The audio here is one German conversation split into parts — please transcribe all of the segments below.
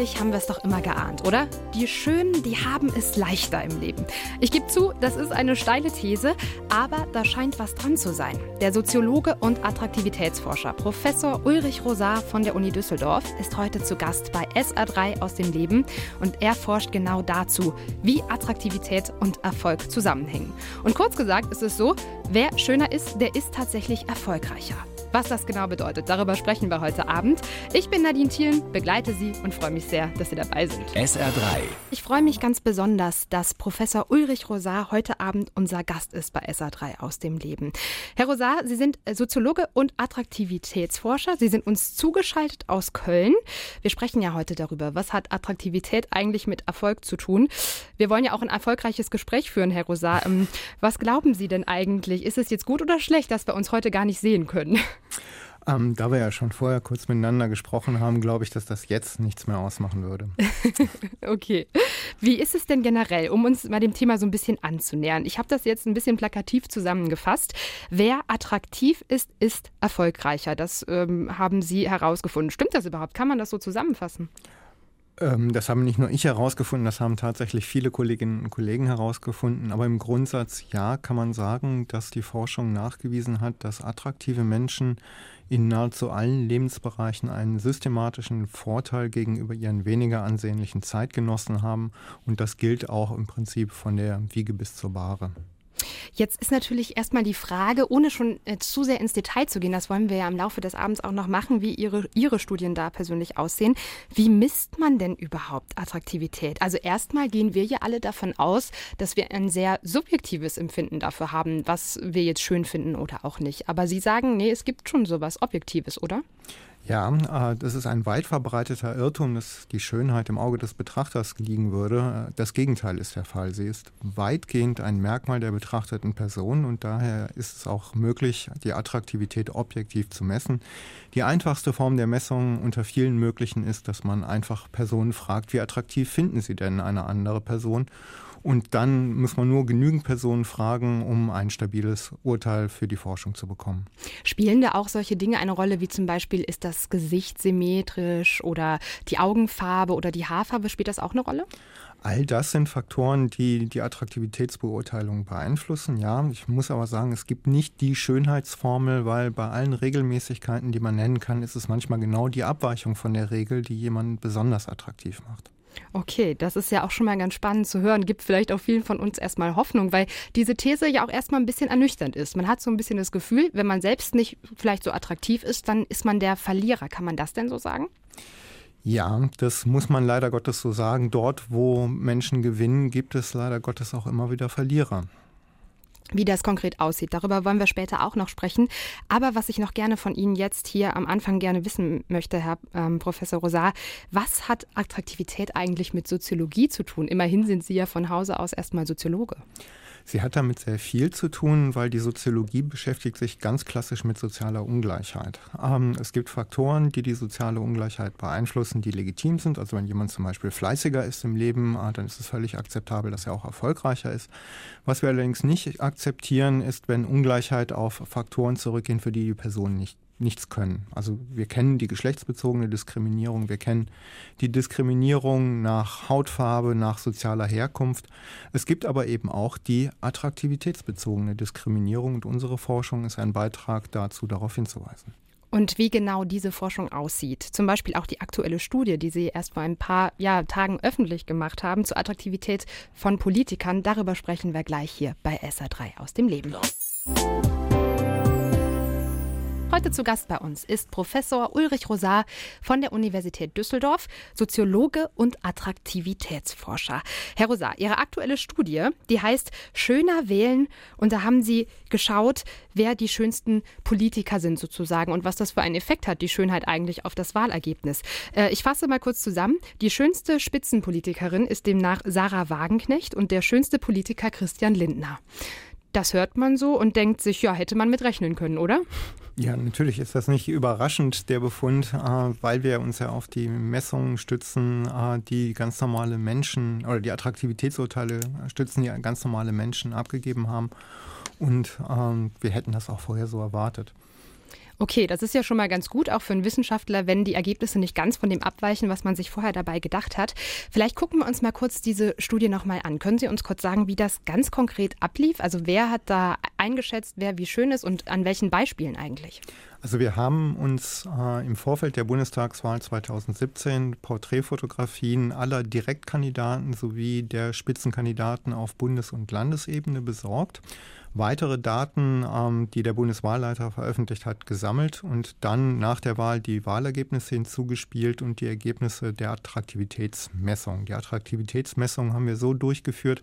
Eigentlich haben wir es doch immer geahnt, oder? Die Schönen, die haben es leichter im Leben. Ich gebe zu, das ist eine steile These, aber da scheint was dran zu sein. Der Soziologe und Attraktivitätsforscher Professor Ulrich Rosar von der Uni Düsseldorf ist heute zu Gast bei SA3 aus dem Leben und er forscht genau dazu, wie Attraktivität und Erfolg zusammenhängen. Und kurz gesagt ist es so, wer schöner ist, der ist tatsächlich erfolgreicher. Was das genau bedeutet, darüber sprechen wir heute Abend. Ich bin Nadine Thielen, begleite Sie und freue mich sehr, dass Sie dabei sind. SR3. Ich freue mich ganz besonders, dass Professor Ulrich Rosar heute Abend unser Gast ist bei SA3 aus dem Leben. Herr Rosar, Sie sind Soziologe und Attraktivitätsforscher. Sie sind uns zugeschaltet aus Köln. Wir sprechen ja heute darüber, was hat Attraktivität eigentlich mit Erfolg zu tun. Wir wollen ja auch ein erfolgreiches Gespräch führen, Herr Rosar. Ähm, was glauben Sie denn eigentlich? Ist es jetzt gut oder schlecht, dass wir uns heute gar nicht sehen können? Ähm, da wir ja schon vorher kurz miteinander gesprochen haben, glaube ich, dass das jetzt nichts mehr ausmachen würde. okay. Wie ist es denn generell, um uns mal dem Thema so ein bisschen anzunähern? Ich habe das jetzt ein bisschen plakativ zusammengefasst. Wer attraktiv ist, ist erfolgreicher. Das ähm, haben Sie herausgefunden. Stimmt das überhaupt? Kann man das so zusammenfassen? Ähm, das haben nicht nur ich herausgefunden, das haben tatsächlich viele Kolleginnen und Kollegen herausgefunden. Aber im Grundsatz ja, kann man sagen, dass die Forschung nachgewiesen hat, dass attraktive Menschen in nahezu allen Lebensbereichen einen systematischen Vorteil gegenüber ihren weniger ansehnlichen Zeitgenossen haben. Und das gilt auch im Prinzip von der Wiege bis zur Bahre. Jetzt ist natürlich erstmal die Frage, ohne schon äh, zu sehr ins Detail zu gehen, das wollen wir ja im Laufe des Abends auch noch machen, wie Ihre, Ihre Studien da persönlich aussehen. Wie misst man denn überhaupt Attraktivität? Also erstmal gehen wir ja alle davon aus, dass wir ein sehr subjektives Empfinden dafür haben, was wir jetzt schön finden oder auch nicht. Aber Sie sagen, nee, es gibt schon sowas Objektives, oder? Ja, äh, das ist ein weit verbreiteter Irrtum, dass die Schönheit im Auge des Betrachters liegen würde. Das Gegenteil ist der Fall. Sie ist weitgehend ein Merkmal der betrachteten Person und daher ist es auch möglich, die Attraktivität objektiv zu messen. Die einfachste Form der Messung unter vielen möglichen ist, dass man einfach Personen fragt, wie attraktiv finden sie denn eine andere Person? Und dann muss man nur genügend Personen fragen, um ein stabiles Urteil für die Forschung zu bekommen. Spielen da auch solche Dinge eine Rolle, wie zum Beispiel ist das Gesicht symmetrisch oder die Augenfarbe oder die Haarfarbe? Spielt das auch eine Rolle? All das sind Faktoren, die die Attraktivitätsbeurteilung beeinflussen. Ja, ich muss aber sagen, es gibt nicht die Schönheitsformel, weil bei allen Regelmäßigkeiten, die man nennen kann, ist es manchmal genau die Abweichung von der Regel, die jemanden besonders attraktiv macht. Okay, das ist ja auch schon mal ganz spannend zu hören. Gibt vielleicht auch vielen von uns erstmal Hoffnung, weil diese These ja auch erstmal ein bisschen ernüchternd ist. Man hat so ein bisschen das Gefühl, wenn man selbst nicht vielleicht so attraktiv ist, dann ist man der Verlierer. Kann man das denn so sagen? Ja, das muss man leider Gottes so sagen. Dort, wo Menschen gewinnen, gibt es leider Gottes auch immer wieder Verlierer. Wie das konkret aussieht, darüber wollen wir später auch noch sprechen. Aber was ich noch gerne von Ihnen jetzt hier am Anfang gerne wissen möchte, Herr ähm, Professor Rosar, was hat Attraktivität eigentlich mit Soziologie zu tun? Immerhin sind Sie ja von Hause aus erstmal Soziologe. Sie hat damit sehr viel zu tun, weil die Soziologie beschäftigt sich ganz klassisch mit sozialer Ungleichheit. Ähm, es gibt Faktoren, die die soziale Ungleichheit beeinflussen, die legitim sind. Also wenn jemand zum Beispiel fleißiger ist im Leben, äh, dann ist es völlig akzeptabel, dass er auch erfolgreicher ist. Was wir allerdings nicht akzeptieren, ist, wenn Ungleichheit auf Faktoren zurückgehen, für die die Person nicht nichts können. Also wir kennen die geschlechtsbezogene Diskriminierung, wir kennen die Diskriminierung nach Hautfarbe, nach sozialer Herkunft. Es gibt aber eben auch die attraktivitätsbezogene Diskriminierung und unsere Forschung ist ein Beitrag dazu, darauf hinzuweisen. Und wie genau diese Forschung aussieht. Zum Beispiel auch die aktuelle Studie, die Sie erst vor ein paar ja, Tagen öffentlich gemacht haben zur Attraktivität von Politikern. Darüber sprechen wir gleich hier bei SA3 aus dem Leben. Heute zu Gast bei uns ist Professor Ulrich Rosar von der Universität Düsseldorf, Soziologe und Attraktivitätsforscher. Herr Rosar, Ihre aktuelle Studie, die heißt Schöner wählen und da haben Sie geschaut, wer die schönsten Politiker sind sozusagen und was das für einen Effekt hat, die Schönheit eigentlich auf das Wahlergebnis. Äh, ich fasse mal kurz zusammen. Die schönste Spitzenpolitikerin ist demnach Sarah Wagenknecht und der schönste Politiker Christian Lindner. Das hört man so und denkt sich, ja, hätte man mit rechnen können, oder? Ja, natürlich ist das nicht überraschend, der Befund, äh, weil wir uns ja auf die Messungen stützen, äh, die ganz normale Menschen oder die Attraktivitätsurteile stützen, die ganz normale Menschen abgegeben haben. und ähm, wir hätten das auch vorher so erwartet. Okay, das ist ja schon mal ganz gut, auch für einen Wissenschaftler, wenn die Ergebnisse nicht ganz von dem abweichen, was man sich vorher dabei gedacht hat. Vielleicht gucken wir uns mal kurz diese Studie nochmal an. Können Sie uns kurz sagen, wie das ganz konkret ablief? Also wer hat da eingeschätzt, wer wie schön ist und an welchen Beispielen eigentlich? Also wir haben uns äh, im Vorfeld der Bundestagswahl 2017 Porträtfotografien aller Direktkandidaten sowie der Spitzenkandidaten auf Bundes- und Landesebene besorgt weitere Daten, ähm, die der Bundeswahlleiter veröffentlicht hat, gesammelt und dann nach der Wahl die Wahlergebnisse hinzugespielt und die Ergebnisse der Attraktivitätsmessung. Die Attraktivitätsmessung haben wir so durchgeführt,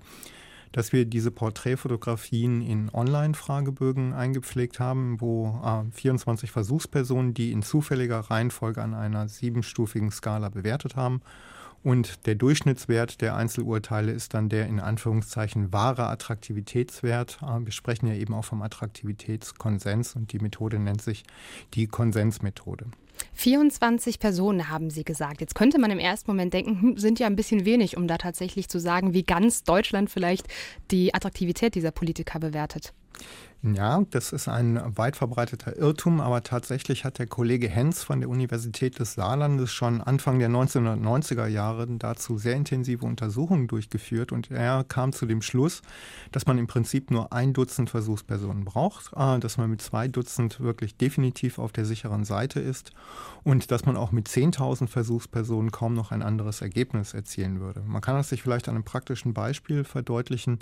dass wir diese Porträtfotografien in Online-Fragebögen eingepflegt haben, wo äh, 24 Versuchspersonen die in zufälliger Reihenfolge an einer siebenstufigen Skala bewertet haben und der Durchschnittswert der Einzelurteile ist dann der in Anführungszeichen wahre Attraktivitätswert. Ah, wir sprechen ja eben auch vom Attraktivitätskonsens und die Methode nennt sich die Konsensmethode. 24 Personen haben Sie gesagt. Jetzt könnte man im ersten Moment denken, hm, sind ja ein bisschen wenig, um da tatsächlich zu sagen, wie ganz Deutschland vielleicht die Attraktivität dieser Politiker bewertet. Ja, das ist ein weit verbreiteter Irrtum, aber tatsächlich hat der Kollege Hens von der Universität des Saarlandes schon Anfang der 1990er Jahre dazu sehr intensive Untersuchungen durchgeführt und er kam zu dem Schluss, dass man im Prinzip nur ein Dutzend Versuchspersonen braucht, äh, dass man mit zwei Dutzend wirklich definitiv auf der sicheren Seite ist und dass man auch mit 10.000 Versuchspersonen kaum noch ein anderes Ergebnis erzielen würde. Man kann das sich vielleicht an einem praktischen Beispiel verdeutlichen.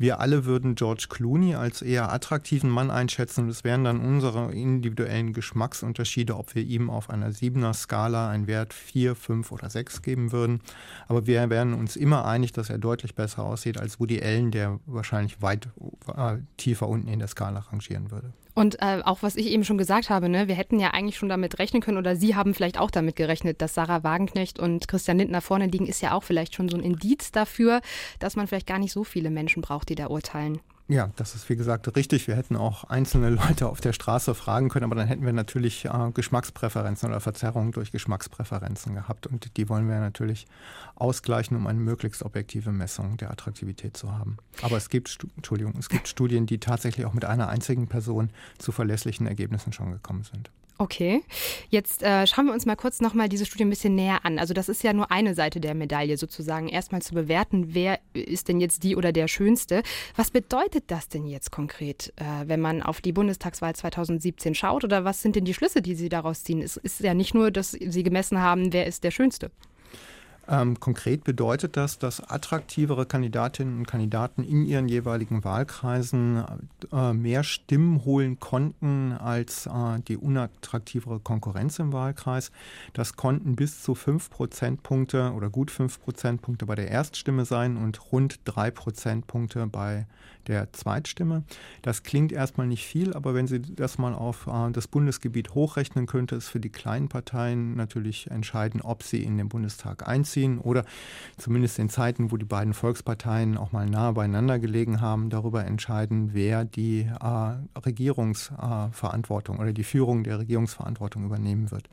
Wir alle würden George Clooney als eher attraktiven Mann einschätzen und es wären dann unsere individuellen Geschmacksunterschiede, ob wir ihm auf einer siebener Skala einen Wert 4, 5 oder 6 geben würden. Aber wir wären uns immer einig, dass er deutlich besser aussieht als Woody Allen, der wahrscheinlich weit äh, tiefer unten in der Skala rangieren würde. Und äh, auch was ich eben schon gesagt habe, ne, wir hätten ja eigentlich schon damit rechnen können oder Sie haben vielleicht auch damit gerechnet, dass Sarah Wagenknecht und Christian Lindner vorne liegen, ist ja auch vielleicht schon so ein Indiz dafür, dass man vielleicht gar nicht so viele Menschen braucht, die da urteilen. Ja, das ist wie gesagt richtig. Wir hätten auch einzelne Leute auf der Straße fragen können, aber dann hätten wir natürlich äh, Geschmackspräferenzen oder Verzerrungen durch Geschmackspräferenzen gehabt. Und die wollen wir natürlich ausgleichen, um eine möglichst objektive Messung der Attraktivität zu haben. Aber es gibt, Entschuldigung, es gibt Studien, die tatsächlich auch mit einer einzigen Person zu verlässlichen Ergebnissen schon gekommen sind. Okay, jetzt äh, schauen wir uns mal kurz nochmal diese Studie ein bisschen näher an. Also das ist ja nur eine Seite der Medaille sozusagen, erstmal zu bewerten, wer ist denn jetzt die oder der Schönste. Was bedeutet das denn jetzt konkret, äh, wenn man auf die Bundestagswahl 2017 schaut oder was sind denn die Schlüsse, die Sie daraus ziehen? Es ist ja nicht nur, dass Sie gemessen haben, wer ist der Schönste. Ähm, konkret bedeutet das, dass attraktivere Kandidatinnen und Kandidaten in ihren jeweiligen Wahlkreisen äh, mehr Stimmen holen konnten als äh, die unattraktivere Konkurrenz im Wahlkreis. Das konnten bis zu fünf Prozentpunkte oder gut fünf Prozentpunkte bei der Erststimme sein und rund drei Prozentpunkte bei der Zweitstimme. Das klingt erstmal nicht viel, aber wenn Sie das mal auf äh, das Bundesgebiet hochrechnen, könnte es für die kleinen Parteien natürlich entscheiden, ob sie in den Bundestag einziehen oder zumindest in Zeiten, wo die beiden Volksparteien auch mal nah beieinander gelegen haben, darüber entscheiden, wer die äh, Regierungsverantwortung äh, oder die Führung der Regierungsverantwortung übernehmen wird.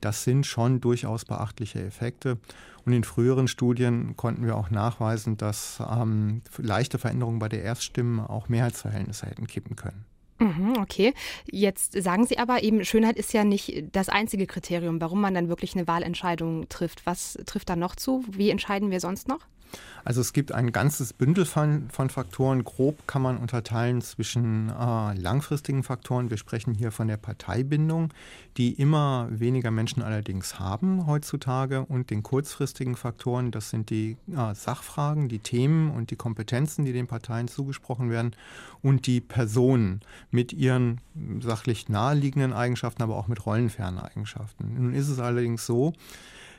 Das sind schon durchaus beachtliche Effekte. Und in früheren Studien konnten wir auch nachweisen, dass ähm, leichte Veränderungen bei der Erststimme auch Mehrheitsverhältnisse hätten kippen können. Mhm, okay, jetzt sagen Sie aber eben, Schönheit ist ja nicht das einzige Kriterium, warum man dann wirklich eine Wahlentscheidung trifft. Was trifft da noch zu? Wie entscheiden wir sonst noch? Also es gibt ein ganzes Bündel von, von Faktoren. Grob kann man unterteilen zwischen äh, langfristigen Faktoren. Wir sprechen hier von der Parteibindung, die immer weniger Menschen allerdings haben heutzutage, und den kurzfristigen Faktoren. Das sind die äh, Sachfragen, die Themen und die Kompetenzen, die den Parteien zugesprochen werden, und die Personen mit ihren sachlich naheliegenden Eigenschaften, aber auch mit rollenfernen Eigenschaften. Nun ist es allerdings so,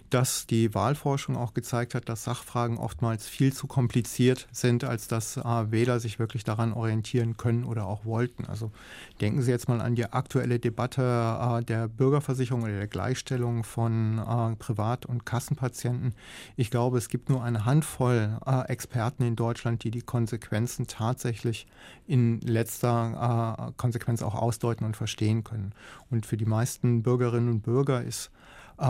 dass die Wahlforschung auch gezeigt hat, dass Sachfragen oftmals viel zu kompliziert sind, als dass äh, Wähler sich wirklich daran orientieren können oder auch wollten. Also denken Sie jetzt mal an die aktuelle Debatte äh, der Bürgerversicherung oder der Gleichstellung von äh, Privat- und Kassenpatienten. Ich glaube, es gibt nur eine Handvoll Experten in Deutschland, die die Konsequenzen tatsächlich in letzter Konsequenz auch ausdeuten und verstehen können. Und für die meisten Bürgerinnen und Bürger ist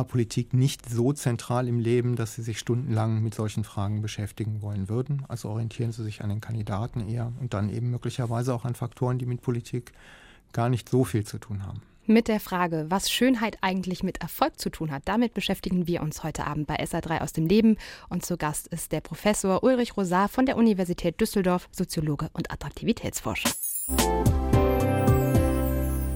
Politik nicht so zentral im Leben, dass sie sich stundenlang mit solchen Fragen beschäftigen wollen würden. Also orientieren sie sich an den Kandidaten eher und dann eben möglicherweise auch an Faktoren, die mit Politik gar nicht so viel zu tun haben mit der Frage, was Schönheit eigentlich mit Erfolg zu tun hat. Damit beschäftigen wir uns heute Abend bei SA3 aus dem Leben. Und zu Gast ist der Professor Ulrich Rosar von der Universität Düsseldorf, Soziologe und Attraktivitätsforscher.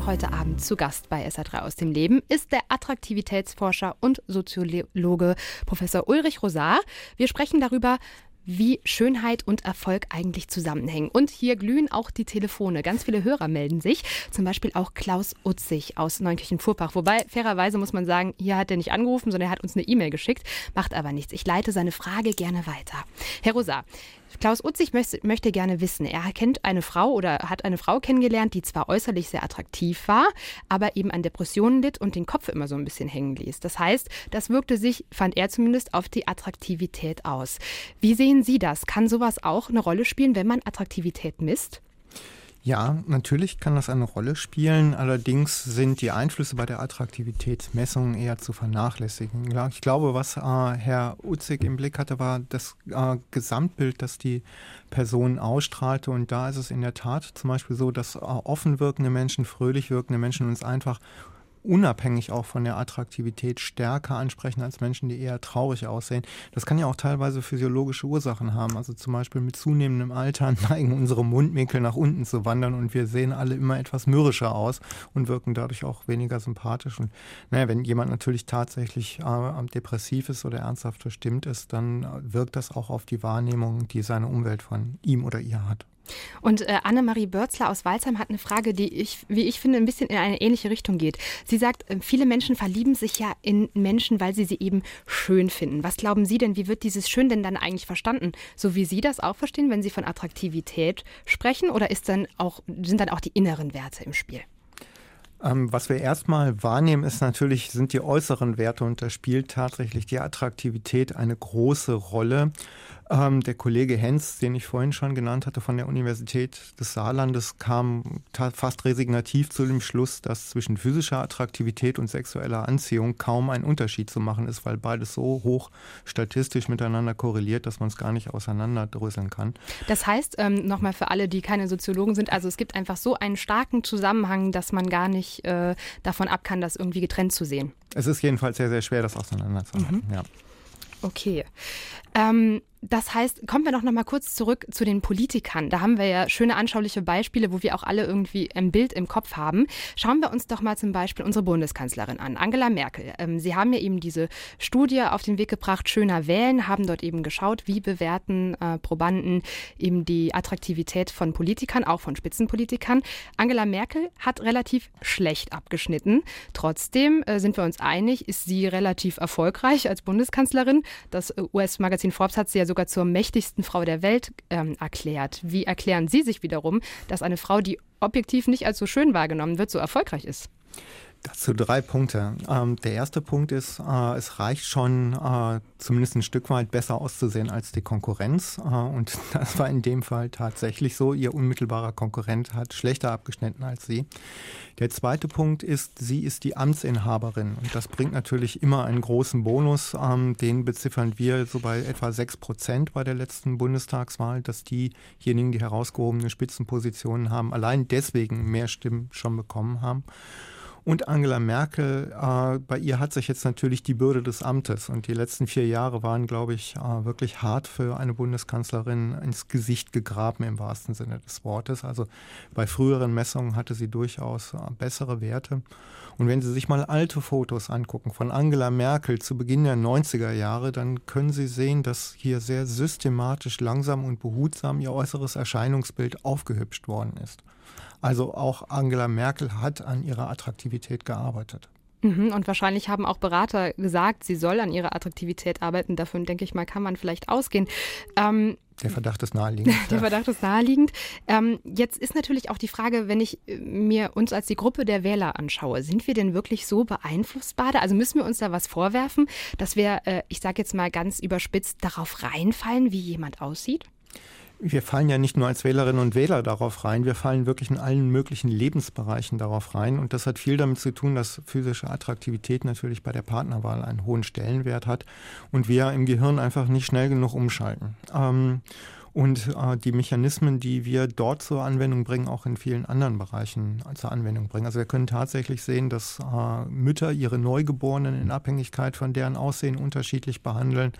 Heute Abend zu Gast bei SA3 aus dem Leben ist der Attraktivitätsforscher und Soziologe Professor Ulrich Rosar. Wir sprechen darüber, wie Schönheit und Erfolg eigentlich zusammenhängen. Und hier glühen auch die Telefone. Ganz viele Hörer melden sich, zum Beispiel auch Klaus Utzig aus Neunkirchen-Furbach. Wobei, fairerweise muss man sagen, hier hat er nicht angerufen, sondern er hat uns eine E-Mail geschickt. Macht aber nichts. Ich leite seine Frage gerne weiter. Herr Rosa, Klaus Utzig möchte, möchte gerne wissen, er kennt eine Frau oder hat eine Frau kennengelernt, die zwar äußerlich sehr attraktiv war, aber eben an Depressionen litt und den Kopf immer so ein bisschen hängen ließ. Das heißt, das wirkte sich, fand er zumindest, auf die Attraktivität aus. Wie sehen Sie das? Kann sowas auch eine Rolle spielen, wenn man Attraktivität misst? Ja, natürlich kann das eine Rolle spielen. Allerdings sind die Einflüsse bei der Attraktivitätsmessung eher zu vernachlässigen. Ich glaube, was äh, Herr Utzig im Blick hatte, war das äh, Gesamtbild, das die Person ausstrahlte. Und da ist es in der Tat zum Beispiel so, dass äh, offen wirkende Menschen, fröhlich wirkende Menschen uns einfach unabhängig auch von der Attraktivität stärker ansprechen als Menschen, die eher traurig aussehen. Das kann ja auch teilweise physiologische Ursachen haben. Also zum Beispiel mit zunehmendem Alter neigen unsere Mundwinkel nach unten zu wandern und wir sehen alle immer etwas mürrischer aus und wirken dadurch auch weniger sympathisch. Und naja, wenn jemand natürlich tatsächlich äh, depressiv ist oder ernsthaft verstimmt ist, dann wirkt das auch auf die Wahrnehmung, die seine Umwelt von ihm oder ihr hat. Und äh, Annemarie Börzler aus Walsheim hat eine Frage, die ich, wie ich finde, ein bisschen in eine ähnliche Richtung geht. Sie sagt, äh, viele Menschen verlieben sich ja in Menschen, weil sie sie eben schön finden. Was glauben Sie denn, wie wird dieses Schön denn dann eigentlich verstanden? So wie Sie das auch verstehen, wenn Sie von Attraktivität sprechen? Oder ist dann auch, sind dann auch die inneren Werte im Spiel? Ähm, was wir erstmal wahrnehmen, ist natürlich, sind die äußeren Werte und da spielt tatsächlich die Attraktivität eine große Rolle. Ähm, der Kollege Hens, den ich vorhin schon genannt hatte von der Universität des Saarlandes, kam fast resignativ zu dem Schluss, dass zwischen physischer Attraktivität und sexueller Anziehung kaum ein Unterschied zu machen ist, weil beides so hoch statistisch miteinander korreliert, dass man es gar nicht auseinanderdröseln kann. Das heißt, ähm, nochmal für alle, die keine Soziologen sind, also es gibt einfach so einen starken Zusammenhang, dass man gar nicht äh, davon ab kann, das irgendwie getrennt zu sehen. Es ist jedenfalls sehr, sehr schwer, das auseinanderzuhalten. Mhm. Ja. Okay. Ähm, das heißt, kommen wir doch noch mal kurz zurück zu den Politikern. Da haben wir ja schöne anschauliche Beispiele, wo wir auch alle irgendwie ein Bild im Kopf haben. Schauen wir uns doch mal zum Beispiel unsere Bundeskanzlerin an, Angela Merkel. Ähm, Sie haben ja eben diese Studie auf den Weg gebracht, schöner wählen, haben dort eben geschaut, wie bewerten äh, Probanden eben die Attraktivität von Politikern, auch von Spitzenpolitikern. Angela Merkel hat relativ schlecht abgeschnitten. Trotzdem äh, sind wir uns einig, ist sie relativ erfolgreich als Bundeskanzlerin. Das äh, US-Magazin Forbes hat sie ja sogar zur mächtigsten Frau der Welt ähm, erklärt. Wie erklären Sie sich wiederum, dass eine Frau, die objektiv nicht als so schön wahrgenommen wird, so erfolgreich ist? Dazu drei Punkte. Ähm, der erste Punkt ist, äh, es reicht schon, äh, zumindest ein Stück weit besser auszusehen als die Konkurrenz. Äh, und das war in dem Fall tatsächlich so. Ihr unmittelbarer Konkurrent hat schlechter abgeschnitten als sie. Der zweite Punkt ist, sie ist die Amtsinhaberin. Und das bringt natürlich immer einen großen Bonus. Ähm, den beziffern wir so bei etwa sechs Prozent bei der letzten Bundestagswahl, dass diejenigen, die herausgehobene Spitzenpositionen haben, allein deswegen mehr Stimmen schon bekommen haben. Und Angela Merkel, äh, bei ihr hat sich jetzt natürlich die Bürde des Amtes und die letzten vier Jahre waren, glaube ich, äh, wirklich hart für eine Bundeskanzlerin ins Gesicht gegraben im wahrsten Sinne des Wortes. Also bei früheren Messungen hatte sie durchaus äh, bessere Werte. Und wenn Sie sich mal alte Fotos angucken von Angela Merkel zu Beginn der 90er Jahre, dann können Sie sehen, dass hier sehr systematisch, langsam und behutsam ihr äußeres Erscheinungsbild aufgehübscht worden ist. Also auch Angela Merkel hat an ihrer Attraktivität gearbeitet. Mhm, und wahrscheinlich haben auch Berater gesagt, sie soll an ihrer Attraktivität arbeiten. Davon, denke ich mal, kann man vielleicht ausgehen. Ähm, der Verdacht ist naheliegend. Der Verdacht ist naheliegend. Ähm, jetzt ist natürlich auch die Frage, wenn ich äh, mir uns als die Gruppe der Wähler anschaue, sind wir denn wirklich so beeinflussbar? Also müssen wir uns da was vorwerfen, dass wir, äh, ich sage jetzt mal ganz überspitzt, darauf reinfallen, wie jemand aussieht? Wir fallen ja nicht nur als Wählerinnen und Wähler darauf rein, wir fallen wirklich in allen möglichen Lebensbereichen darauf rein. Und das hat viel damit zu tun, dass physische Attraktivität natürlich bei der Partnerwahl einen hohen Stellenwert hat und wir im Gehirn einfach nicht schnell genug umschalten. Ähm, und äh, die Mechanismen, die wir dort zur Anwendung bringen, auch in vielen anderen Bereichen zur Anwendung bringen. Also wir können tatsächlich sehen, dass äh, Mütter ihre Neugeborenen in Abhängigkeit von deren Aussehen unterschiedlich behandeln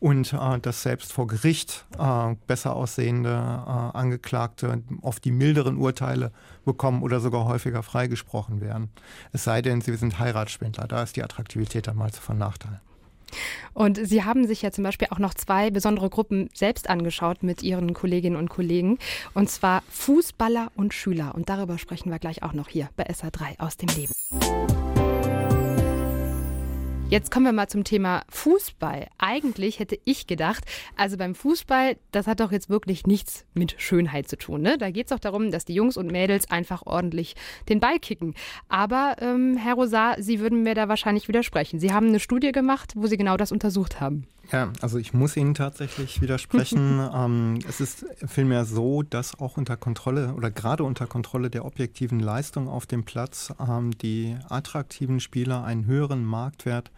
und äh, dass selbst vor Gericht äh, besser aussehende äh, Angeklagte oft die milderen Urteile bekommen oder sogar häufiger freigesprochen werden. Es sei denn, sie sind Heiratsspindler, da ist die Attraktivität dann mal von Nachteil. Und Sie haben sich ja zum Beispiel auch noch zwei besondere Gruppen selbst angeschaut mit Ihren Kolleginnen und Kollegen, und zwar Fußballer und Schüler. Und darüber sprechen wir gleich auch noch hier bei SA3 aus dem Leben. Jetzt kommen wir mal zum Thema Fußball. Eigentlich hätte ich gedacht, also beim Fußball, das hat doch jetzt wirklich nichts mit Schönheit zu tun. Ne? Da geht es doch darum, dass die Jungs und Mädels einfach ordentlich den Ball kicken. Aber ähm, Herr Rosar, Sie würden mir da wahrscheinlich widersprechen. Sie haben eine Studie gemacht, wo Sie genau das untersucht haben. Ja, also ich muss Ihnen tatsächlich widersprechen. ähm, es ist vielmehr so, dass auch unter Kontrolle oder gerade unter Kontrolle der objektiven Leistung auf dem Platz ähm, die attraktiven Spieler einen höheren Marktwert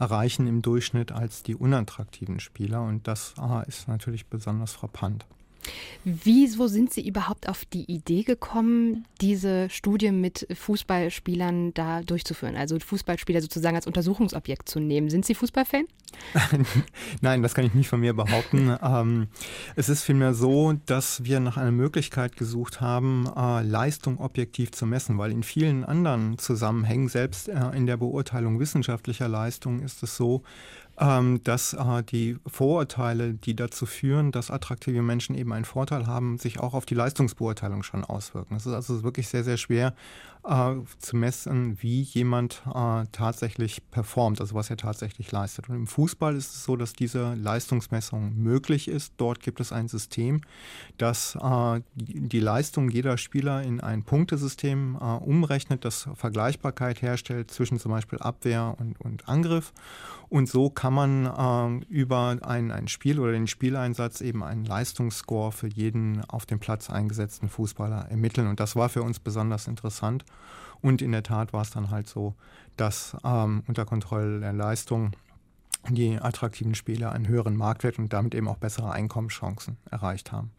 erreichen im Durchschnitt als die unattraktiven Spieler. Und das äh, ist natürlich besonders frappant. Wieso sind Sie überhaupt auf die Idee gekommen, diese Studie mit Fußballspielern da durchzuführen? Also Fußballspieler sozusagen als Untersuchungsobjekt zu nehmen. Sind Sie Fußballfan? Nein, das kann ich nicht von mir behaupten. ähm, es ist vielmehr so, dass wir nach einer Möglichkeit gesucht haben, äh, Leistung objektiv zu messen, weil in vielen anderen Zusammenhängen, selbst äh, in der Beurteilung wissenschaftlicher Leistung, ist es so, ähm, dass äh, die Vorurteile, die dazu führen, dass attraktive Menschen eben einen Vorteil haben, sich auch auf die Leistungsbeurteilung schon auswirken. Es ist also wirklich sehr, sehr schwer äh, zu messen, wie jemand äh, tatsächlich performt, also was er tatsächlich leistet. Und im Fußball ist es so, dass diese Leistungsmessung möglich ist. Dort gibt es ein System, das äh, die Leistung jeder Spieler in ein Punktesystem äh, umrechnet, das Vergleichbarkeit herstellt zwischen zum Beispiel Abwehr und, und Angriff. Und so kann man äh, über ein, ein Spiel oder den Spieleinsatz eben einen Leistungsscore für jeden auf dem Platz eingesetzten Fußballer ermitteln. Und das war für uns besonders interessant. Und in der Tat war es dann halt so, dass ähm, unter Kontrolle der Leistung die attraktiven Spieler einen höheren Marktwert und damit eben auch bessere Einkommenschancen erreicht haben.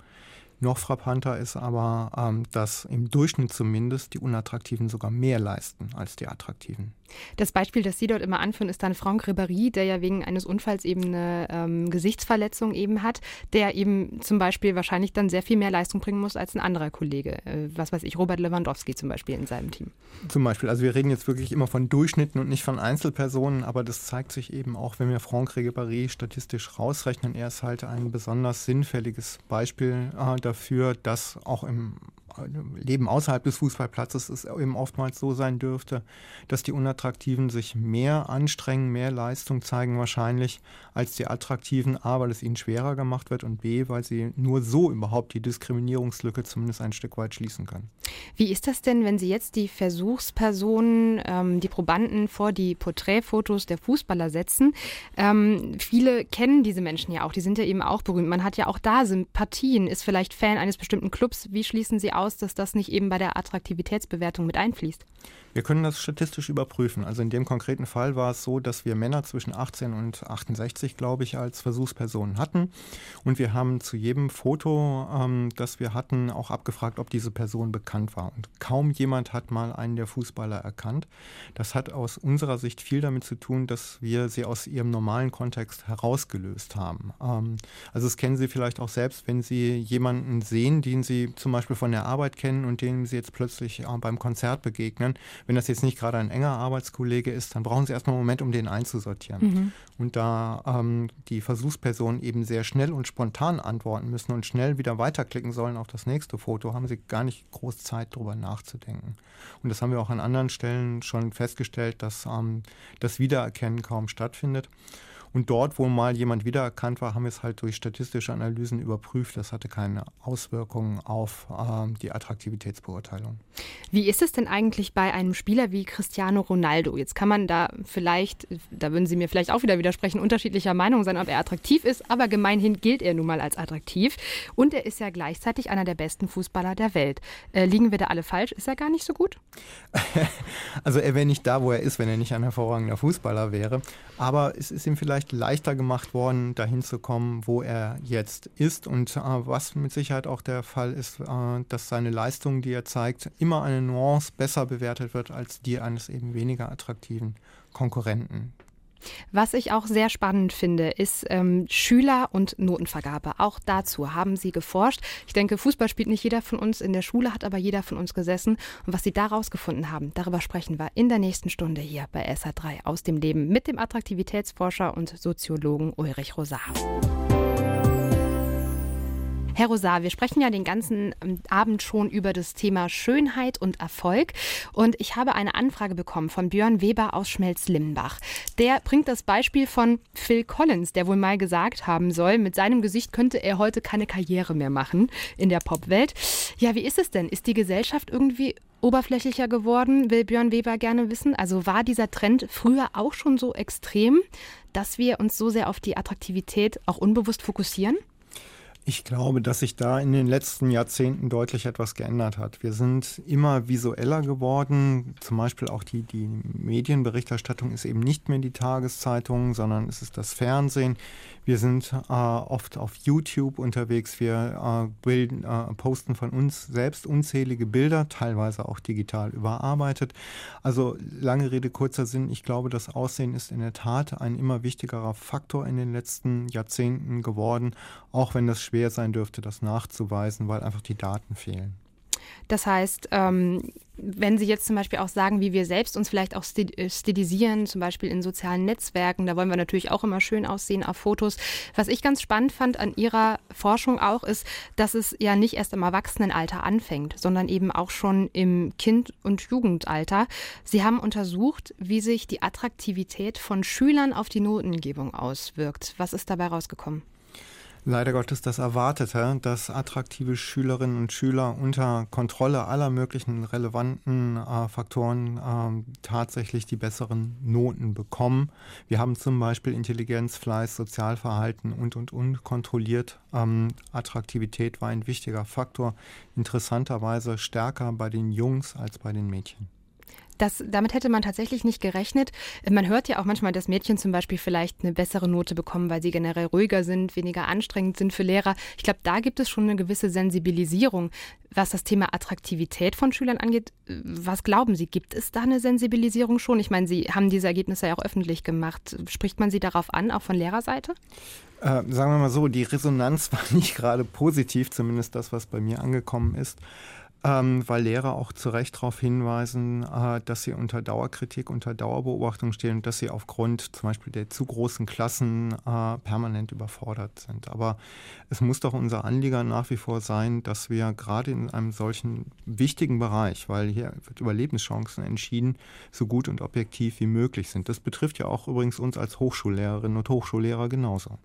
Noch frappanter ist aber, ähm, dass im Durchschnitt zumindest die Unattraktiven sogar mehr leisten als die Attraktiven. Das Beispiel, das Sie dort immer anführen, ist dann Franck Ribéry, der ja wegen eines Unfalls eben eine ähm, Gesichtsverletzung eben hat, der eben zum Beispiel wahrscheinlich dann sehr viel mehr Leistung bringen muss als ein anderer Kollege. Äh, was weiß ich, Robert Lewandowski zum Beispiel in seinem Team. Zum Beispiel, also wir reden jetzt wirklich immer von Durchschnitten und nicht von Einzelpersonen, aber das zeigt sich eben auch, wenn wir Franck Ribéry statistisch rausrechnen. Er ist halt ein besonders sinnfälliges Beispiel äh, dafür, dass auch im Leben außerhalb des Fußballplatzes es eben oftmals so sein dürfte, dass die Unattraktiven sich mehr anstrengen, mehr Leistung zeigen wahrscheinlich als die Attraktiven, A, weil es ihnen schwerer gemacht wird und B, weil sie nur so überhaupt die Diskriminierungslücke zumindest ein Stück weit schließen können. Wie ist das denn, wenn Sie jetzt die Versuchspersonen, ähm, die Probanden vor die Porträtfotos der Fußballer setzen? Ähm, viele kennen diese Menschen ja auch, die sind ja eben auch berühmt. Man hat ja auch da Sympathien, ist vielleicht Fan eines bestimmten Clubs. Wie schließen Sie aus, dass das nicht eben bei der Attraktivitätsbewertung mit einfließt? Wir können das statistisch überprüfen. Also in dem konkreten Fall war es so, dass wir Männer zwischen 18 und 68, glaube ich, als Versuchspersonen hatten. Und wir haben zu jedem Foto, ähm, das wir hatten, auch abgefragt, ob diese Person bekannt war. Und kaum jemand hat mal einen der Fußballer erkannt. Das hat aus unserer Sicht viel damit zu tun, dass wir sie aus ihrem normalen Kontext herausgelöst haben. Ähm, also das kennen Sie vielleicht auch selbst, wenn Sie jemanden sehen, den Sie zum Beispiel von der Arbeit kennen und dem Sie jetzt plötzlich äh, beim Konzert begegnen wenn das jetzt nicht gerade ein enger Arbeitskollege ist, dann brauchen Sie erstmal einen Moment, um den einzusortieren. Mhm. Und da ähm, die Versuchspersonen eben sehr schnell und spontan antworten müssen und schnell wieder weiterklicken sollen auf das nächste Foto, haben sie gar nicht groß Zeit, darüber nachzudenken. Und das haben wir auch an anderen Stellen schon festgestellt, dass ähm, das Wiedererkennen kaum stattfindet. Und dort, wo mal jemand wiedererkannt war, haben wir es halt durch statistische Analysen überprüft. Das hatte keine Auswirkungen auf äh, die Attraktivitätsbeurteilung. Wie ist es denn eigentlich bei einem Spieler wie Cristiano Ronaldo? Jetzt kann man da vielleicht, da würden Sie mir vielleicht auch wieder widersprechen, unterschiedlicher Meinung sein, ob er attraktiv ist, aber gemeinhin gilt er nun mal als attraktiv. Und er ist ja gleichzeitig einer der besten Fußballer der Welt. Äh, liegen wir da alle falsch? Ist er gar nicht so gut? also er wäre nicht da, wo er ist, wenn er nicht ein hervorragender Fußballer wäre. Aber es ist ihm vielleicht leichter gemacht worden, dahin zu kommen, wo er jetzt ist. Und äh, was mit Sicherheit auch der Fall ist, äh, dass seine Leistung, die er zeigt, immer eine Nuance besser bewertet wird als die eines eben weniger attraktiven Konkurrenten. Was ich auch sehr spannend finde, ist ähm, Schüler- und Notenvergabe. Auch dazu haben Sie geforscht. Ich denke, Fußball spielt nicht jeder von uns in der Schule, hat aber jeder von uns gesessen. Und was Sie da rausgefunden haben, darüber sprechen wir in der nächsten Stunde hier bei SA3 aus dem Leben mit dem Attraktivitätsforscher und Soziologen Ulrich Rosar. Herr Rosar, wir sprechen ja den ganzen ähm, Abend schon über das Thema Schönheit und Erfolg. Und ich habe eine Anfrage bekommen von Björn Weber aus Schmelz-Limmbach. Der bringt das Beispiel von Phil Collins, der wohl mal gesagt haben soll, mit seinem Gesicht könnte er heute keine Karriere mehr machen in der Popwelt. Ja, wie ist es denn? Ist die Gesellschaft irgendwie oberflächlicher geworden, will Björn Weber gerne wissen. Also war dieser Trend früher auch schon so extrem, dass wir uns so sehr auf die Attraktivität auch unbewusst fokussieren? Ich glaube, dass sich da in den letzten Jahrzehnten deutlich etwas geändert hat. Wir sind immer visueller geworden. Zum Beispiel auch die, die Medienberichterstattung ist eben nicht mehr die Tageszeitung, sondern es ist das Fernsehen. Wir sind äh, oft auf YouTube unterwegs. Wir äh, bilden, äh, posten von uns selbst unzählige Bilder, teilweise auch digital überarbeitet. Also lange Rede, kurzer Sinn. Ich glaube, das Aussehen ist in der Tat ein immer wichtigerer Faktor in den letzten Jahrzehnten geworden, auch wenn das schwer sein dürfte, das nachzuweisen, weil einfach die Daten fehlen. Das heißt, ähm, wenn Sie jetzt zum Beispiel auch sagen, wie wir selbst uns vielleicht auch äh, stilisieren, zum Beispiel in sozialen Netzwerken, da wollen wir natürlich auch immer schön aussehen auf Fotos. Was ich ganz spannend fand an Ihrer Forschung auch, ist, dass es ja nicht erst im Erwachsenenalter anfängt, sondern eben auch schon im Kind- und Jugendalter. Sie haben untersucht, wie sich die Attraktivität von Schülern auf die Notengebung auswirkt. Was ist dabei rausgekommen? Leider Gottes das Erwartete, dass attraktive Schülerinnen und Schüler unter Kontrolle aller möglichen relevanten äh, Faktoren äh, tatsächlich die besseren Noten bekommen. Wir haben zum Beispiel Intelligenz, Fleiß, Sozialverhalten und, und, und kontrolliert. Ähm, Attraktivität war ein wichtiger Faktor, interessanterweise stärker bei den Jungs als bei den Mädchen. Das, damit hätte man tatsächlich nicht gerechnet. Man hört ja auch manchmal, dass Mädchen zum Beispiel vielleicht eine bessere Note bekommen, weil sie generell ruhiger sind, weniger anstrengend sind für Lehrer. Ich glaube, da gibt es schon eine gewisse Sensibilisierung. Was das Thema Attraktivität von Schülern angeht, was glauben Sie? Gibt es da eine Sensibilisierung schon? Ich meine, Sie haben diese Ergebnisse ja auch öffentlich gemacht. Spricht man Sie darauf an, auch von Lehrerseite? Äh, sagen wir mal so, die Resonanz war nicht gerade positiv, zumindest das, was bei mir angekommen ist ähm, weil Lehrer auch zu Recht darauf hinweisen, äh, dass sie unter Dauerkritik, unter Dauerbeobachtung stehen und dass sie aufgrund zum Beispiel der zu großen Klassen äh, permanent überfordert sind. Aber es muss doch unser Anliegen nach wie vor sein, dass wir gerade in einem solchen wichtigen Bereich, weil hier wird über Lebenschancen entschieden, so gut und objektiv wie möglich sind. Das betrifft ja auch übrigens uns als Hochschullehrerinnen und Hochschullehrer genauso.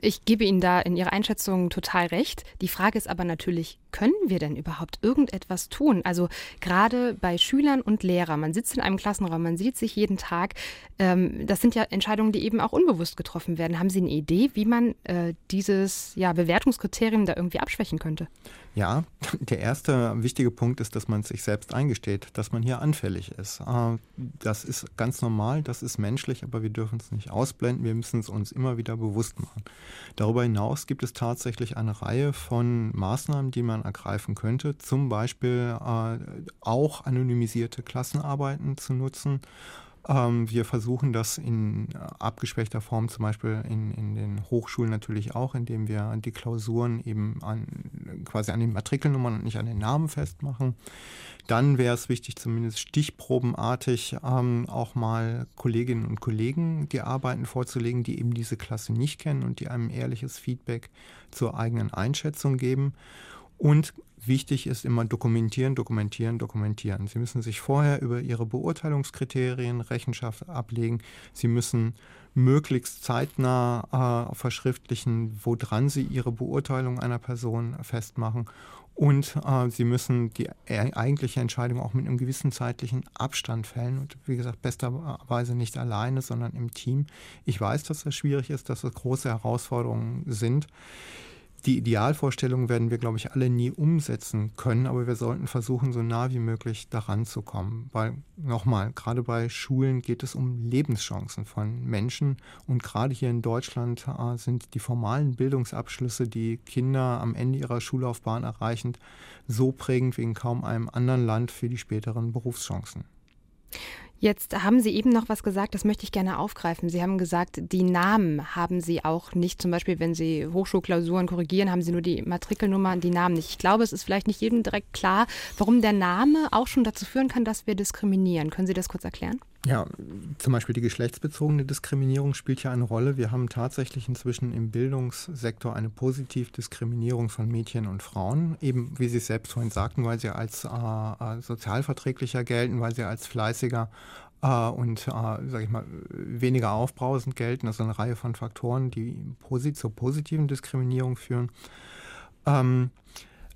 Ich gebe Ihnen da in Ihrer Einschätzung total recht. Die Frage ist aber natürlich, können wir denn überhaupt irgendetwas tun? Also gerade bei Schülern und Lehrern, man sitzt in einem Klassenraum, man sieht sich jeden Tag. Ähm, das sind ja Entscheidungen, die eben auch unbewusst getroffen werden. Haben Sie eine Idee, wie man äh, dieses ja, Bewertungskriterium da irgendwie abschwächen könnte? Ja, der erste wichtige Punkt ist, dass man sich selbst eingesteht, dass man hier anfällig ist. Äh, das ist ganz normal, das ist menschlich, aber wir dürfen es nicht ausblenden, wir müssen es uns immer wieder bewusst machen. Darüber hinaus gibt es tatsächlich eine Reihe von Maßnahmen, die man ergreifen könnte, zum Beispiel äh, auch anonymisierte Klassenarbeiten zu nutzen ähm, wir versuchen das in äh, abgeschwächter Form, zum Beispiel in, in den Hochschulen natürlich auch, indem wir die Klausuren eben an, quasi an den Matrikelnummern und nicht an den Namen festmachen. Dann wäre es wichtig, zumindest stichprobenartig ähm, auch mal Kolleginnen und Kollegen die Arbeiten vorzulegen, die eben diese Klasse nicht kennen und die einem ehrliches Feedback zur eigenen Einschätzung geben. Und wichtig ist immer dokumentieren, dokumentieren, dokumentieren. Sie müssen sich vorher über Ihre Beurteilungskriterien Rechenschaft ablegen. Sie müssen möglichst zeitnah äh, verschriftlichen, woran Sie Ihre Beurteilung einer Person festmachen. Und äh, Sie müssen die e-, eigentliche Entscheidung auch mit einem gewissen zeitlichen Abstand fällen. Und wie gesagt, besterweise nicht alleine, sondern im Team. Ich weiß, dass das schwierig ist, dass das große Herausforderungen sind. Die Idealvorstellungen werden wir, glaube ich, alle nie umsetzen können, aber wir sollten versuchen, so nah wie möglich daran zu kommen. Weil, nochmal, gerade bei Schulen geht es um Lebenschancen von Menschen und gerade hier in Deutschland äh, sind die formalen Bildungsabschlüsse, die Kinder am Ende ihrer Schullaufbahn erreichen, so prägend wie in kaum einem anderen Land für die späteren Berufschancen. Jetzt haben Sie eben noch was gesagt, das möchte ich gerne aufgreifen. Sie haben gesagt, die Namen haben Sie auch nicht. Zum Beispiel, wenn Sie Hochschulklausuren korrigieren, haben Sie nur die Matrikelnummer, die Namen nicht. Ich glaube, es ist vielleicht nicht jedem direkt klar, warum der Name auch schon dazu führen kann, dass wir diskriminieren. Können Sie das kurz erklären? Ja, zum Beispiel die geschlechtsbezogene Diskriminierung spielt ja eine Rolle. Wir haben tatsächlich inzwischen im Bildungssektor eine Positivdiskriminierung von Mädchen und Frauen, eben wie Sie es selbst vorhin sagten, weil sie als äh, äh sozialverträglicher gelten, weil sie als fleißiger äh, und, äh, sage ich mal, weniger aufbrausend gelten. Also eine Reihe von Faktoren, die posit zur positiven Diskriminierung führen. Ähm,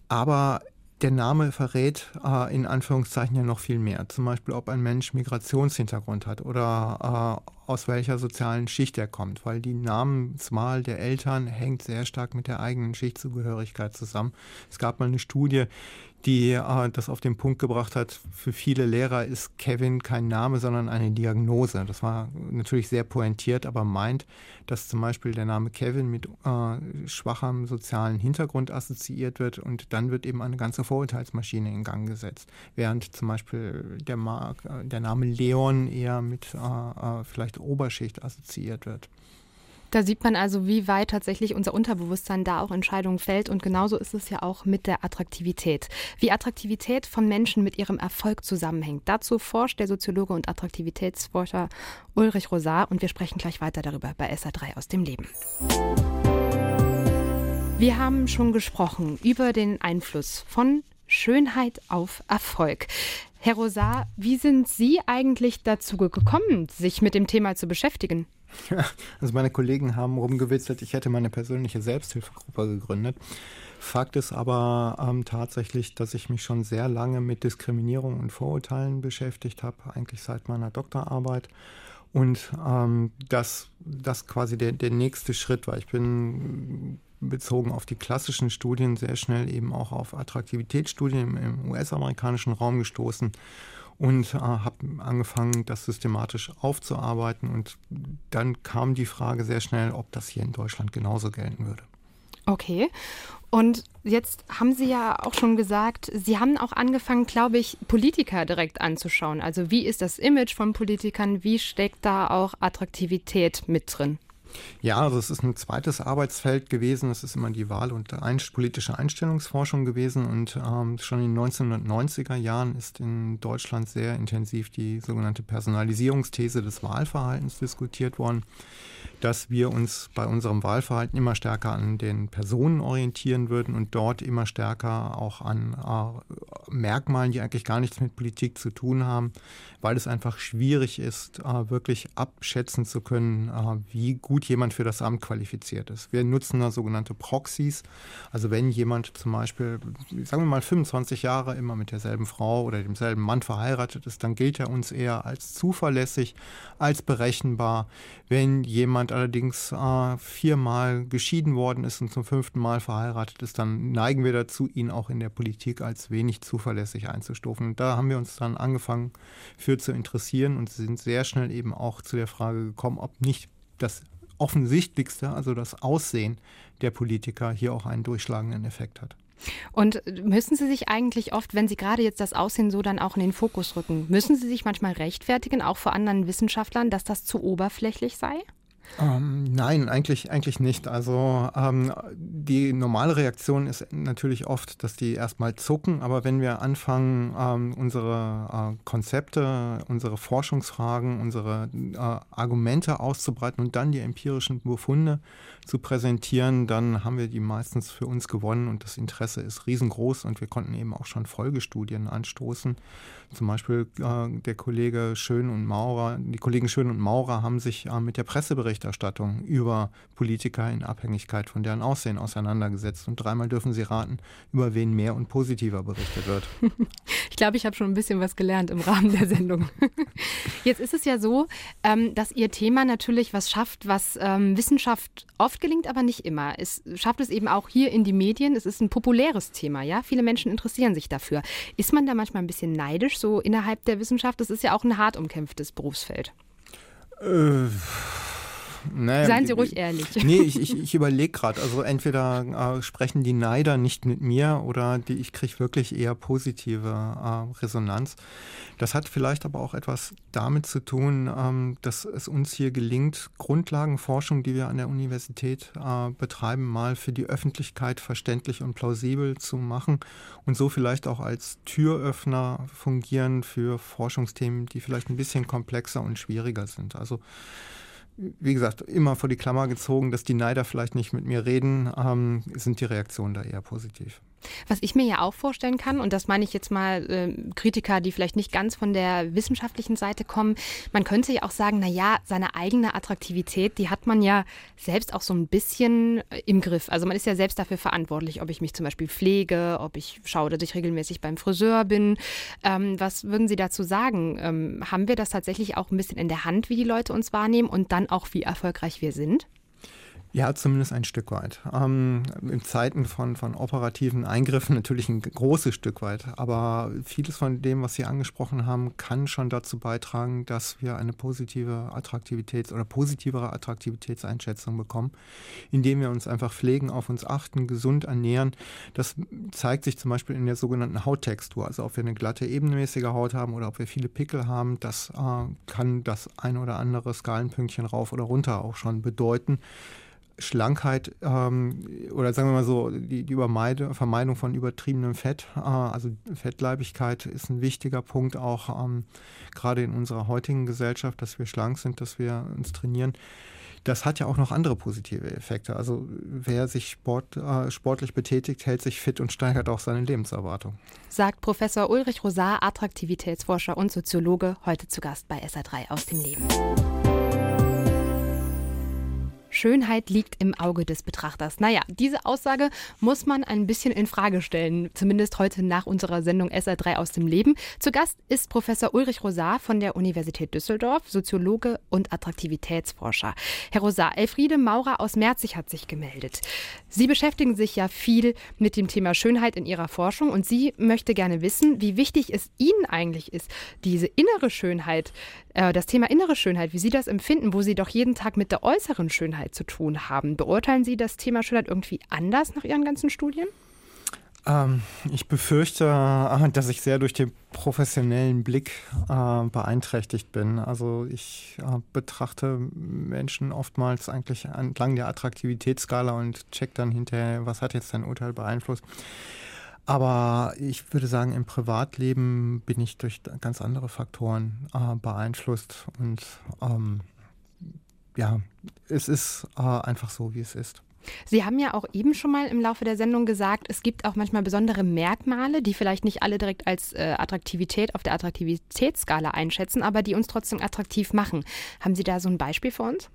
aber der Name verrät äh, in Anführungszeichen ja noch viel mehr. Zum Beispiel, ob ein Mensch Migrationshintergrund hat oder äh, aus welcher sozialen Schicht er kommt, weil die Namenswahl der Eltern hängt sehr stark mit der eigenen Schichtzugehörigkeit zusammen. Es gab mal eine Studie, die äh, das auf den Punkt gebracht hat, für viele Lehrer ist Kevin kein Name, sondern eine Diagnose. Das war natürlich sehr pointiert, aber meint, dass zum Beispiel der Name Kevin mit äh, schwachem sozialen Hintergrund assoziiert wird und dann wird eben eine ganze Vorurteilsmaschine in Gang gesetzt. Während zum Beispiel der, Mark, äh, der Name Leon eher mit äh, äh, vielleicht Oberschicht assoziiert wird. Da sieht man also, wie weit tatsächlich unser Unterbewusstsein da auch Entscheidungen fällt. Und genauso ist es ja auch mit der Attraktivität. Wie Attraktivität von Menschen mit ihrem Erfolg zusammenhängt. Dazu forscht der Soziologe und Attraktivitätsforscher Ulrich Rosar. Und wir sprechen gleich weiter darüber bei SA3 aus dem Leben. Wir haben schon gesprochen über den Einfluss von Schönheit auf Erfolg. Herr Rosar, wie sind Sie eigentlich dazu gekommen, sich mit dem Thema zu beschäftigen? Also meine Kollegen haben rumgewitzelt, ich hätte meine persönliche Selbsthilfegruppe gegründet. Fakt ist aber ähm, tatsächlich, dass ich mich schon sehr lange mit Diskriminierung und Vorurteilen beschäftigt habe, eigentlich seit meiner Doktorarbeit. Und ähm, dass das quasi der, der nächste Schritt war. Ich bin bezogen auf die klassischen Studien sehr schnell eben auch auf Attraktivitätsstudien im US-amerikanischen Raum gestoßen und äh, habe angefangen, das systematisch aufzuarbeiten. Und dann kam die Frage sehr schnell, ob das hier in Deutschland genauso gelten würde. Okay. Und jetzt haben Sie ja auch schon gesagt, Sie haben auch angefangen, glaube ich, Politiker direkt anzuschauen. Also wie ist das Image von Politikern? Wie steckt da auch Attraktivität mit drin? Ja, also es ist ein zweites Arbeitsfeld gewesen. Es ist immer die Wahl- und ein politische Einstellungsforschung gewesen. Und ähm, schon in den 1990er Jahren ist in Deutschland sehr intensiv die sogenannte Personalisierungsthese des Wahlverhaltens diskutiert worden dass wir uns bei unserem Wahlverhalten immer stärker an den Personen orientieren würden und dort immer stärker auch an äh, Merkmalen, die eigentlich gar nichts mit Politik zu tun haben, weil es einfach schwierig ist, äh, wirklich abschätzen zu können, äh, wie gut jemand für das Amt qualifiziert ist. Wir nutzen da sogenannte Proxys. Also wenn jemand zum Beispiel, sagen wir mal 25 Jahre immer mit derselben Frau oder demselben Mann verheiratet ist, dann gilt er uns eher als zuverlässig, als berechenbar. Wenn jemand jemand allerdings äh, viermal geschieden worden ist und zum fünften Mal verheiratet ist, dann neigen wir dazu, ihn auch in der Politik als wenig zuverlässig einzustufen. Und da haben wir uns dann angefangen für zu interessieren und sind sehr schnell eben auch zu der Frage gekommen, ob nicht das Offensichtlichste, also das Aussehen der Politiker, hier auch einen durchschlagenden Effekt hat. Und müssen Sie sich eigentlich oft, wenn Sie gerade jetzt das Aussehen so dann auch in den Fokus rücken, müssen Sie sich manchmal rechtfertigen, auch vor anderen Wissenschaftlern, dass das zu oberflächlich sei? Ähm, nein, eigentlich, eigentlich nicht. Also ähm, die normale Reaktion ist natürlich oft, dass die erstmal zucken, aber wenn wir anfangen, ähm, unsere äh, Konzepte, unsere Forschungsfragen, unsere äh, Argumente auszubreiten und dann die empirischen Befunde zu präsentieren, dann haben wir die meistens für uns gewonnen und das Interesse ist riesengroß und wir konnten eben auch schon Folgestudien anstoßen. Zum Beispiel äh, der Kollege Schön und Maurer, die Kollegen Schön und Maurer haben sich äh, mit der Presseberichterstattung über Politiker in Abhängigkeit von deren Aussehen auseinandergesetzt. Und dreimal dürfen Sie raten, über wen mehr und positiver berichtet wird. ich glaube, ich habe schon ein bisschen was gelernt im Rahmen der Sendung. Jetzt ist es ja so, ähm, dass Ihr Thema natürlich was schafft, was ähm, Wissenschaft oft gelingt, aber nicht immer. Es schafft es eben auch hier in die Medien. Es ist ein populäres Thema, ja. Viele Menschen interessieren sich dafür. Ist man da manchmal ein bisschen neidisch? so innerhalb der Wissenschaft? Das ist ja auch ein hart umkämpftes Berufsfeld. Äh, naja, Seien Sie ruhig ehrlich. Nee, ich, ich, ich überlege gerade. Also entweder äh, sprechen die Neider nicht mit mir oder die, ich kriege wirklich eher positive äh, Resonanz. Das hat vielleicht aber auch etwas damit zu tun, ähm, dass es uns hier gelingt, Grundlagenforschung, die wir an der Universität äh, betreiben, mal für die Öffentlichkeit verständlich und plausibel zu machen und so vielleicht auch als Türöffner fungieren für Forschungsthemen, die vielleicht ein bisschen komplexer und schwieriger sind. Also wie gesagt, immer vor die Klammer gezogen, dass die Neider vielleicht nicht mit mir reden, ähm, sind die Reaktionen da eher positiv. Was ich mir ja auch vorstellen kann, und das meine ich jetzt mal äh, Kritiker, die vielleicht nicht ganz von der wissenschaftlichen Seite kommen, man könnte ja auch sagen, na ja, seine eigene Attraktivität, die hat man ja selbst auch so ein bisschen äh, im Griff. Also man ist ja selbst dafür verantwortlich, ob ich mich zum Beispiel pflege, ob ich schaue, dass ich regelmäßig beim Friseur bin. Ähm, was würden Sie dazu sagen? Ähm, haben wir das tatsächlich auch ein bisschen in der Hand, wie die Leute uns wahrnehmen und dann auch, wie erfolgreich wir sind? Ja, zumindest ein Stück weit. Ähm, in Zeiten von, von operativen Eingriffen natürlich ein großes Stück weit. Aber vieles von dem, was Sie angesprochen haben, kann schon dazu beitragen, dass wir eine positive Attraktivitäts- oder positivere Attraktivitätseinschätzung bekommen, indem wir uns einfach pflegen, auf uns achten, gesund ernähren. Das zeigt sich zum Beispiel in der sogenannten Hauttextur. Also ob wir eine glatte, ebenmäßige Haut haben oder ob wir viele Pickel haben, das äh, kann das ein oder andere Skalenpünktchen rauf oder runter auch schon bedeuten. Schlankheit ähm, oder sagen wir mal so, die, die Vermeidung von übertriebenem Fett, äh, also Fettleibigkeit ist ein wichtiger Punkt auch ähm, gerade in unserer heutigen Gesellschaft, dass wir schlank sind, dass wir uns trainieren. Das hat ja auch noch andere positive Effekte. Also wer sich Sport, äh, sportlich betätigt, hält sich fit und steigert auch seine Lebenserwartung. Sagt Professor Ulrich Rosar, Attraktivitätsforscher und Soziologe, heute zu Gast bei SA3 aus dem Leben. Schönheit liegt im Auge des Betrachters. Naja, diese Aussage muss man ein bisschen in Frage stellen, zumindest heute nach unserer Sendung SR3 aus dem Leben. Zu Gast ist Professor Ulrich Rosar von der Universität Düsseldorf, Soziologe und Attraktivitätsforscher. Herr Rosar, Elfriede Maurer aus Merzig hat sich gemeldet. Sie beschäftigen sich ja viel mit dem Thema Schönheit in Ihrer Forschung und sie möchte gerne wissen, wie wichtig es Ihnen eigentlich ist, diese innere Schönheit, äh, das Thema innere Schönheit, wie Sie das empfinden, wo Sie doch jeden Tag mit der äußeren Schönheit zu tun haben. Beurteilen Sie das Thema Schönheit irgendwie anders nach Ihren ganzen Studien? Ähm, ich befürchte, äh, dass ich sehr durch den professionellen Blick äh, beeinträchtigt bin. Also ich äh, betrachte Menschen oftmals eigentlich entlang der Attraktivitätsskala und check dann hinterher, was hat jetzt dein Urteil beeinflusst. Aber ich würde sagen, im Privatleben bin ich durch ganz andere Faktoren äh, beeinflusst und ähm, ja, es ist äh, einfach so, wie es ist. Sie haben ja auch eben schon mal im Laufe der Sendung gesagt, es gibt auch manchmal besondere Merkmale, die vielleicht nicht alle direkt als äh, Attraktivität auf der Attraktivitätsskala einschätzen, aber die uns trotzdem attraktiv machen. Haben Sie da so ein Beispiel für uns?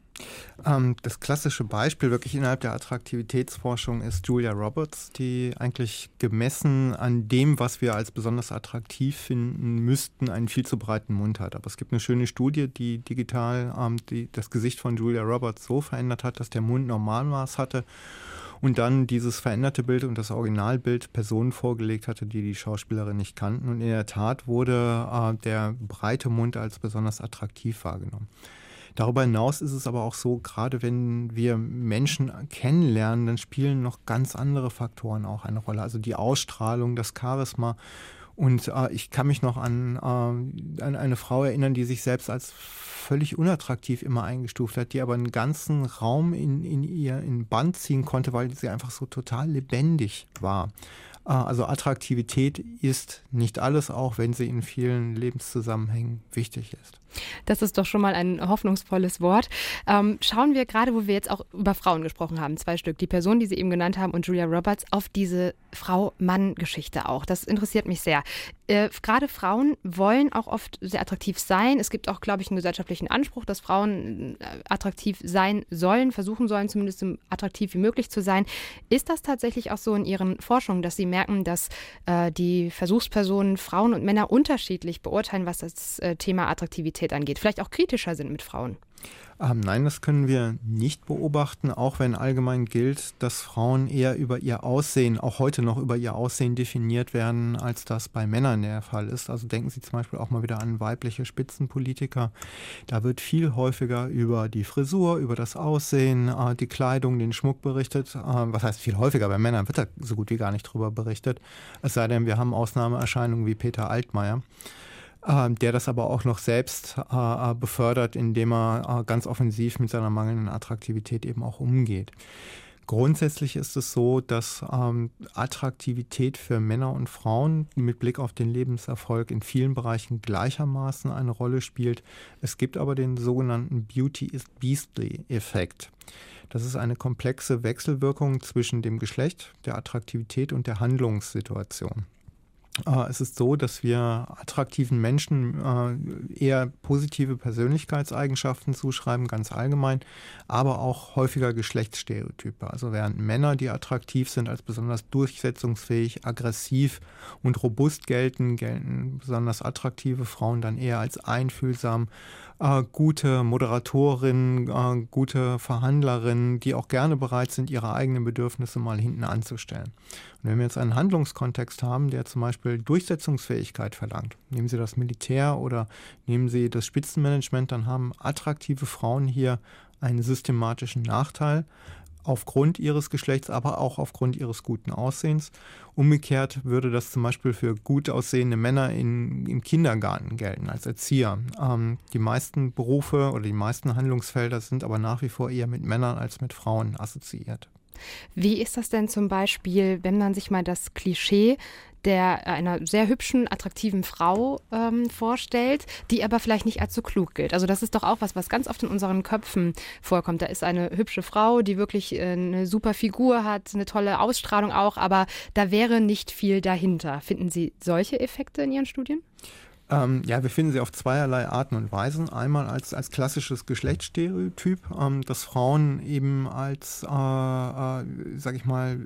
Ähm, das klassische Beispiel wirklich innerhalb der Attraktivitätsforschung ist Julia Roberts, die eigentlich gemessen an dem, was wir als besonders attraktiv finden müssten, einen viel zu breiten Mund hat. Aber es gibt eine schöne Studie, die digital ähm, die, das Gesicht von Julia Roberts so verändert hat, dass der Mund Normalmaß hatte und dann dieses veränderte Bild und das Originalbild Personen vorgelegt hatte, die die Schauspielerin nicht kannten. Und in der Tat wurde äh, der breite Mund als besonders attraktiv wahrgenommen. Darüber hinaus ist es aber auch so, gerade wenn wir Menschen kennenlernen, dann spielen noch ganz andere Faktoren auch eine Rolle. Also die Ausstrahlung, das Charisma Und äh, ich kann mich noch an, äh, an eine Frau erinnern, die sich selbst als völlig unattraktiv immer eingestuft hat, die aber einen ganzen Raum in, in ihr in Band ziehen konnte, weil sie einfach so total lebendig war. Äh, also Attraktivität ist nicht alles, auch wenn sie in vielen Lebenszusammenhängen wichtig ist. Das ist doch schon mal ein hoffnungsvolles Wort. Ähm, schauen wir gerade, wo wir jetzt auch über Frauen gesprochen haben, zwei Stück, die Person, die Sie eben genannt haben und Julia Roberts, auf diese Frau-Mann-Geschichte auch. Das interessiert mich sehr. Äh, gerade Frauen wollen auch oft sehr attraktiv sein. Es gibt auch, glaube ich, einen gesellschaftlichen Anspruch, dass Frauen äh, attraktiv sein sollen, versuchen sollen, zumindest so attraktiv wie möglich zu sein. Ist das tatsächlich auch so in Ihren Forschungen, dass Sie merken, dass äh, die Versuchspersonen Frauen und Männer unterschiedlich beurteilen, was das äh, Thema Attraktivität angeht? Vielleicht auch kritischer sind mit Frauen? Ähm, nein, das können wir nicht beobachten, auch wenn allgemein gilt, dass Frauen eher über ihr Aussehen, auch heute noch über ihr Aussehen definiert werden, als das bei Männern der Fall ist. Also denken Sie zum Beispiel auch mal wieder an weibliche Spitzenpolitiker. Da wird viel häufiger über die Frisur, über das Aussehen, äh, die Kleidung, den Schmuck berichtet. Äh, was heißt viel häufiger? Bei Männern wird da so gut wie gar nicht drüber berichtet. Es sei denn, wir haben Ausnahmeerscheinungen wie Peter Altmaier. Ähm, der das aber auch noch selbst äh, äh, befördert, indem er äh, ganz offensiv mit seiner mangelnden Attraktivität eben auch umgeht. Grundsätzlich ist es so, dass ähm, Attraktivität für Männer und Frauen mit Blick auf den Lebenserfolg in vielen Bereichen gleichermaßen eine Rolle spielt. Es gibt aber den sogenannten Beauty is Beastly-Effekt. Das ist eine komplexe Wechselwirkung zwischen dem Geschlecht, der Attraktivität und der Handlungssituation. Äh, es ist so, dass wir attraktiven Menschen äh, eher positive Persönlichkeitseigenschaften zuschreiben, ganz allgemein, aber auch häufiger Geschlechtsstereotype. Also während Männer, die attraktiv sind, als besonders durchsetzungsfähig, aggressiv und robust gelten, gelten besonders attraktive Frauen dann eher als einfühlsam, äh, gute Moderatorinnen, gute Verhandlerinnen, die auch gerne bereit sind, ihre eigenen Bedürfnisse mal hinten anzustellen. Und wenn wir jetzt einen Handlungskontext haben, der zum Beispiel Durchsetzungsfähigkeit verlangt, nehmen Sie das Militär oder nehmen Sie das Spitzenmanagement, dann haben attraktive Frauen hier einen systematischen Nachteil aufgrund ihres Geschlechts, aber auch aufgrund ihres guten Aussehens. Umgekehrt würde das zum Beispiel für gut aussehende Männer in, im Kindergarten gelten, als Erzieher. Ähm, die meisten Berufe oder die meisten Handlungsfelder sind aber nach wie vor eher mit Männern als mit Frauen assoziiert. Wie ist das denn zum Beispiel, wenn man sich mal das Klischee der einer sehr hübschen, attraktiven Frau ähm, vorstellt, die aber vielleicht nicht so klug gilt. Also das ist doch auch was, was ganz oft in unseren Köpfen vorkommt. Da ist eine hübsche Frau, die wirklich äh, eine super Figur hat, eine tolle Ausstrahlung auch, aber da wäre nicht viel dahinter. Finden Sie solche Effekte in Ihren Studien? Ähm, ja, wir finden sie auf zweierlei Arten und Weisen. Einmal als, als klassisches Geschlechtsstereotyp, ähm, dass Frauen eben als, äh, äh, sag ich mal,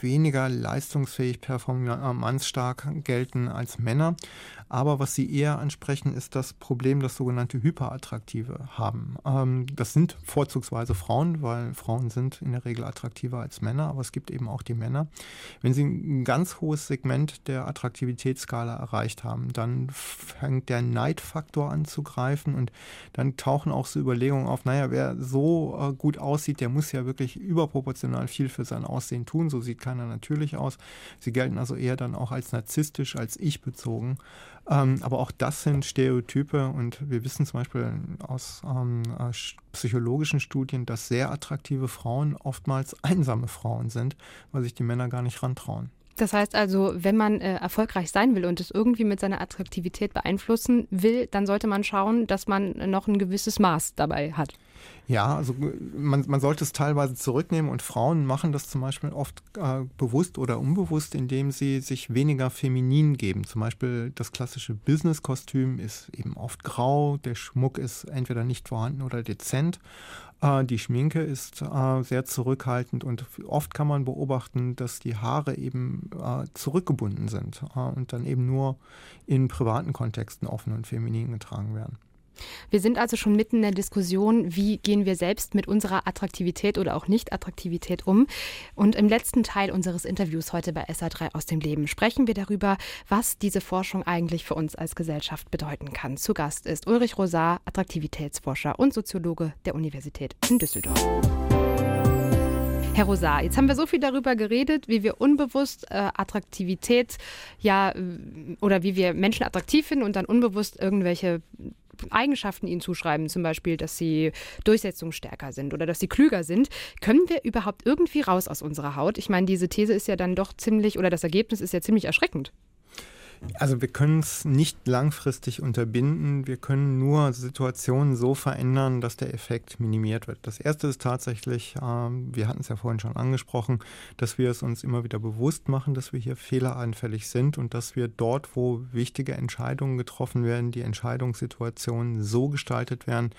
weniger leistungsfähig, performanzstark gelten als Männer. Aber was Sie eher ansprechen, ist das Problem, das sogenannte Hyperattraktive haben. Ähm, das sind vorzugsweise Frauen, weil Frauen sind in der Regel attraktiver als Männer, aber es gibt eben auch die Männer. Wenn Sie ein ganz hohes Segment der Attraktivitätsskala erreicht haben, dann fängt der Neidfaktor an zu greifen und dann tauchen auch so Überlegungen auf, naja, wer so äh, gut aussieht, der muss ja wirklich überproportional viel für sein Aussehen tun. So sieht keiner natürlich aus. Sie gelten also eher dann auch als narzisstisch, als ich bezogen. Ähm, aber auch das sind Stereotype und wir wissen zum Beispiel aus ähm, äh, psychologischen Studien, dass sehr attraktive Frauen oftmals einsame Frauen sind, weil sich die Männer gar nicht rantrauen. Das heißt also, wenn man äh, erfolgreich sein will und es irgendwie mit seiner Attraktivität beeinflussen will, dann sollte man schauen, dass man noch ein gewisses Maß dabei hat. Ja, also man, man sollte es teilweise zurücknehmen und Frauen machen das zum Beispiel oft äh, bewusst oder unbewusst, indem sie sich weniger feminin geben. Zum Beispiel das klassische Business-Kostüm ist eben oft grau, der Schmuck ist entweder nicht vorhanden oder dezent. Äh, die Schminke ist äh, sehr zurückhaltend und oft kann man beobachten, dass die Haare eben äh, zurückgebunden sind äh, und dann eben nur in privaten Kontexten offen und feminin getragen werden. Wir sind also schon mitten in der Diskussion, wie gehen wir selbst mit unserer Attraktivität oder auch Nicht-Attraktivität um. Und im letzten Teil unseres Interviews heute bei SA3 aus dem Leben sprechen wir darüber, was diese Forschung eigentlich für uns als Gesellschaft bedeuten kann. Zu Gast ist Ulrich Rosar, Attraktivitätsforscher und Soziologe der Universität in Düsseldorf. Herr Rosar, jetzt haben wir so viel darüber geredet, wie wir unbewusst äh, Attraktivität ja oder wie wir Menschen attraktiv finden und dann unbewusst irgendwelche Eigenschaften ihnen zuschreiben, zum Beispiel, dass sie durchsetzungsstärker sind oder dass sie klüger sind, können wir überhaupt irgendwie raus aus unserer Haut? Ich meine, diese These ist ja dann doch ziemlich, oder das Ergebnis ist ja ziemlich erschreckend. Also wir können es nicht langfristig unterbinden. Wir können nur Situationen so verändern, dass der Effekt minimiert wird. Das Erste ist tatsächlich, äh, wir hatten es ja vorhin schon angesprochen, dass wir es uns immer wieder bewusst machen, dass wir hier fehleranfällig sind und dass wir dort, wo wichtige Entscheidungen getroffen werden, die Entscheidungssituationen so gestaltet werden,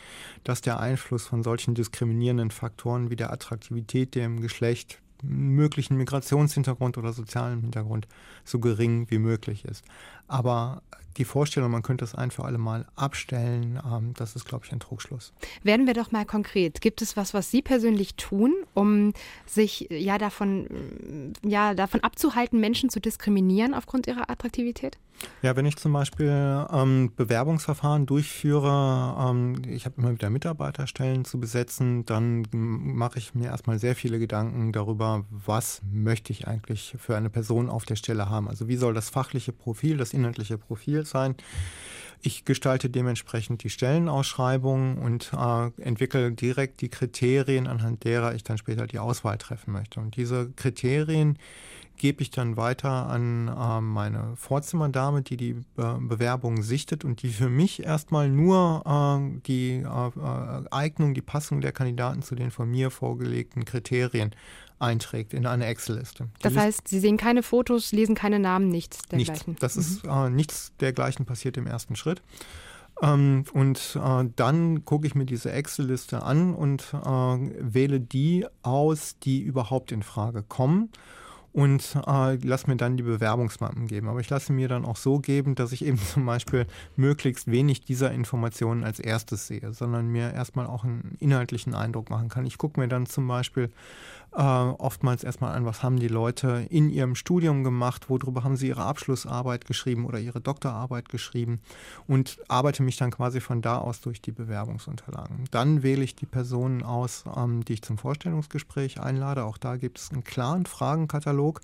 dass der Einfluss von solchen diskriminierenden Faktoren wie der Attraktivität, dem Geschlecht, möglichen Migrationshintergrund oder sozialen Hintergrund so gering wie möglich ist. Aber die Vorstellung, man könnte es ein für alle Mal abstellen, ähm, das ist, glaube ich, ein Trugschluss. Werden wir doch mal konkret. Gibt es was, was Sie persönlich tun, um sich ja davon, ja, davon abzuhalten, Menschen zu diskriminieren aufgrund ihrer Attraktivität? Ja, wenn ich zum Beispiel ähm, Bewerbungsverfahren durchführe, ähm, ich habe immer wieder Mitarbeiterstellen zu besetzen, dann mache ich mir erstmal sehr viele Gedanken darüber, was möchte ich eigentlich für eine Person auf der Stelle haben. Also wie soll das fachliche Profil, das inhaltliche Profil sein? Ich gestalte dementsprechend die Stellenausschreibung und äh, entwickle direkt die Kriterien, anhand derer ich dann später die Auswahl treffen möchte. Und diese Kriterien gebe ich dann weiter an äh, meine Vorzimmerdame, die die äh, Bewerbung sichtet und die für mich erstmal nur äh, die äh, äh, Eignung, die Passung der Kandidaten zu den von mir vorgelegten Kriterien einträgt in eine Excel-Liste. Das heißt, Sie sehen keine Fotos, lesen keine Namen, nichts dergleichen? Nichts. Das mhm. ist äh, nichts dergleichen passiert im ersten Schritt. Ähm, und äh, dann gucke ich mir diese Excel-Liste an und äh, wähle die aus, die überhaupt in Frage kommen und äh, lass mir dann die Bewerbungsmappen geben. Aber ich lasse mir dann auch so geben, dass ich eben zum Beispiel möglichst wenig dieser Informationen als erstes sehe, sondern mir erstmal auch einen inhaltlichen Eindruck machen kann. Ich gucke mir dann zum Beispiel äh, oftmals erstmal an, was haben die Leute in ihrem Studium gemacht, worüber haben sie ihre Abschlussarbeit geschrieben oder ihre Doktorarbeit geschrieben und arbeite mich dann quasi von da aus durch die Bewerbungsunterlagen. Dann wähle ich die Personen aus, ähm, die ich zum Vorstellungsgespräch einlade. Auch da gibt es einen klaren Fragenkatalog,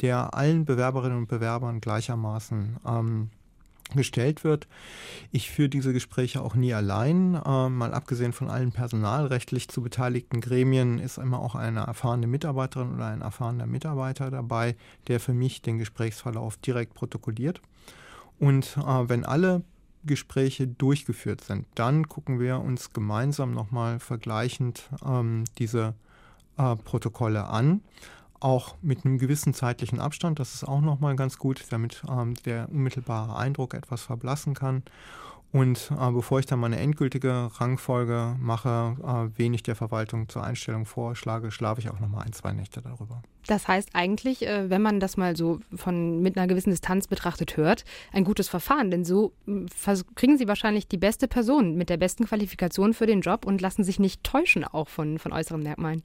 der allen Bewerberinnen und Bewerbern gleichermaßen ähm, gestellt wird. Ich führe diese Gespräche auch nie allein. Äh, mal abgesehen von allen personalrechtlich zu beteiligten Gremien ist immer auch eine erfahrene Mitarbeiterin oder ein erfahrener Mitarbeiter dabei, der für mich den Gesprächsverlauf direkt protokolliert. Und äh, wenn alle Gespräche durchgeführt sind, dann gucken wir uns gemeinsam nochmal vergleichend ähm, diese äh, Protokolle an auch mit einem gewissen zeitlichen Abstand. Das ist auch nochmal ganz gut, damit ähm, der unmittelbare Eindruck etwas verblassen kann. Und äh, bevor ich dann meine endgültige Rangfolge mache, äh, wen ich der Verwaltung zur Einstellung vorschlage, schlafe ich auch nochmal ein, zwei Nächte darüber. Das heißt eigentlich, äh, wenn man das mal so von mit einer gewissen Distanz betrachtet hört, ein gutes Verfahren. Denn so hm, kriegen Sie wahrscheinlich die beste Person mit der besten Qualifikation für den Job und lassen sich nicht täuschen auch von, von äußeren Merkmalen.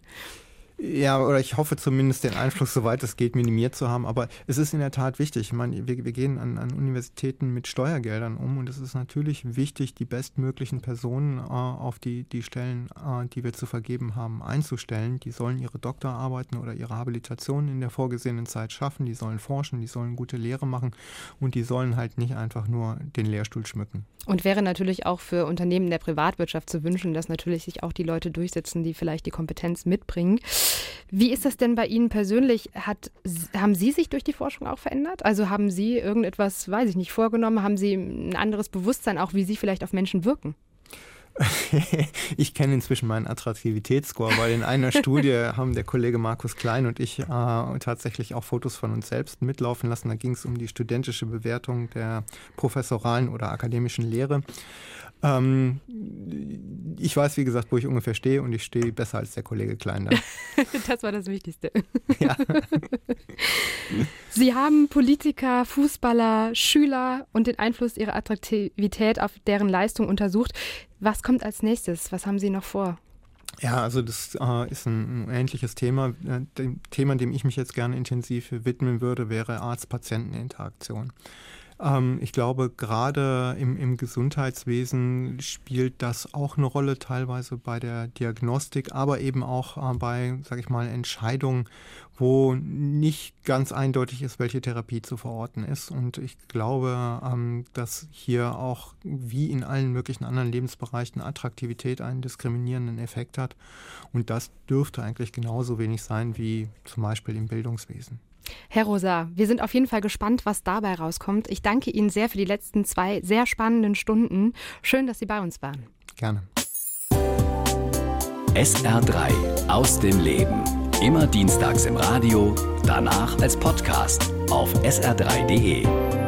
Ja, oder ich hoffe zumindest den Einfluss, soweit es geht, minimiert zu haben. Aber es ist in der Tat wichtig. Ich meine, wir, wir gehen an, an, Universitäten mit Steuergeldern um und es ist natürlich wichtig, die bestmöglichen Personen äh, auf die, die Stellen, äh, die wir zu vergeben haben, einzustellen. Die sollen ihre Doktorarbeiten oder ihre Habilitation in der vorgesehenen Zeit schaffen. Die sollen forschen, die sollen gute Lehre machen und die sollen halt nicht einfach nur den Lehrstuhl schmücken. Und wäre natürlich auch für Unternehmen der Privatwirtschaft zu wünschen, dass natürlich sich auch die Leute durchsetzen, die vielleicht die Kompetenz mitbringen. Wie ist das denn bei Ihnen persönlich? Hat, haben Sie sich durch die Forschung auch verändert? Also haben Sie irgendetwas, weiß ich nicht, vorgenommen? Haben Sie ein anderes Bewusstsein, auch wie Sie vielleicht auf Menschen wirken? ich kenne inzwischen meinen Attraktivitätsscore, weil in einer Studie haben der Kollege Markus Klein und ich äh, tatsächlich auch Fotos von uns selbst mitlaufen lassen. Da ging es um die studentische Bewertung der professoralen oder akademischen Lehre. Ähm, ich weiß, wie gesagt, wo ich ungefähr stehe und ich stehe besser als der Kollege Klein da. das war das Wichtigste. Ja. Sie haben Politiker, Fußballer, Schüler und den Einfluss ihrer Attraktivität auf deren Leistung untersucht. Was kommt als nächstes? Was haben Sie noch vor? Ja, also das äh, ist ein, ein, ähnliches Thema. Äh, dem Thema, dem ich mich jetzt gerne intensiv widmen würde, wäre Arzt-Patienten-Interaktion. Ähm, ich glaube, gerade im, im Gesundheitswesen spielt das auch eine Rolle, teilweise bei der Diagnostik, aber eben auch äh, bei, sage ich mal, Entscheidungen, wo nicht ganz eindeutig ist, welche Therapie zu verorten ist. Und ich glaube, ähm, dass hier auch wie in allen möglichen anderen Lebensbereichen Attraktivität einen diskriminierenden Effekt hat. Und das dürfte eigentlich genauso wenig sein wie zum Beispiel im Bildungswesen. Herr Rosa, wir sind auf jeden Fall gespannt, was dabei rauskommt. Ich danke Ihnen sehr für die letzten zwei sehr spannenden Stunden. Schön, dass Sie bei uns waren. Gerne. SR3 aus dem Leben. Immer dienstags im Radio, danach als Podcast auf sr3.de.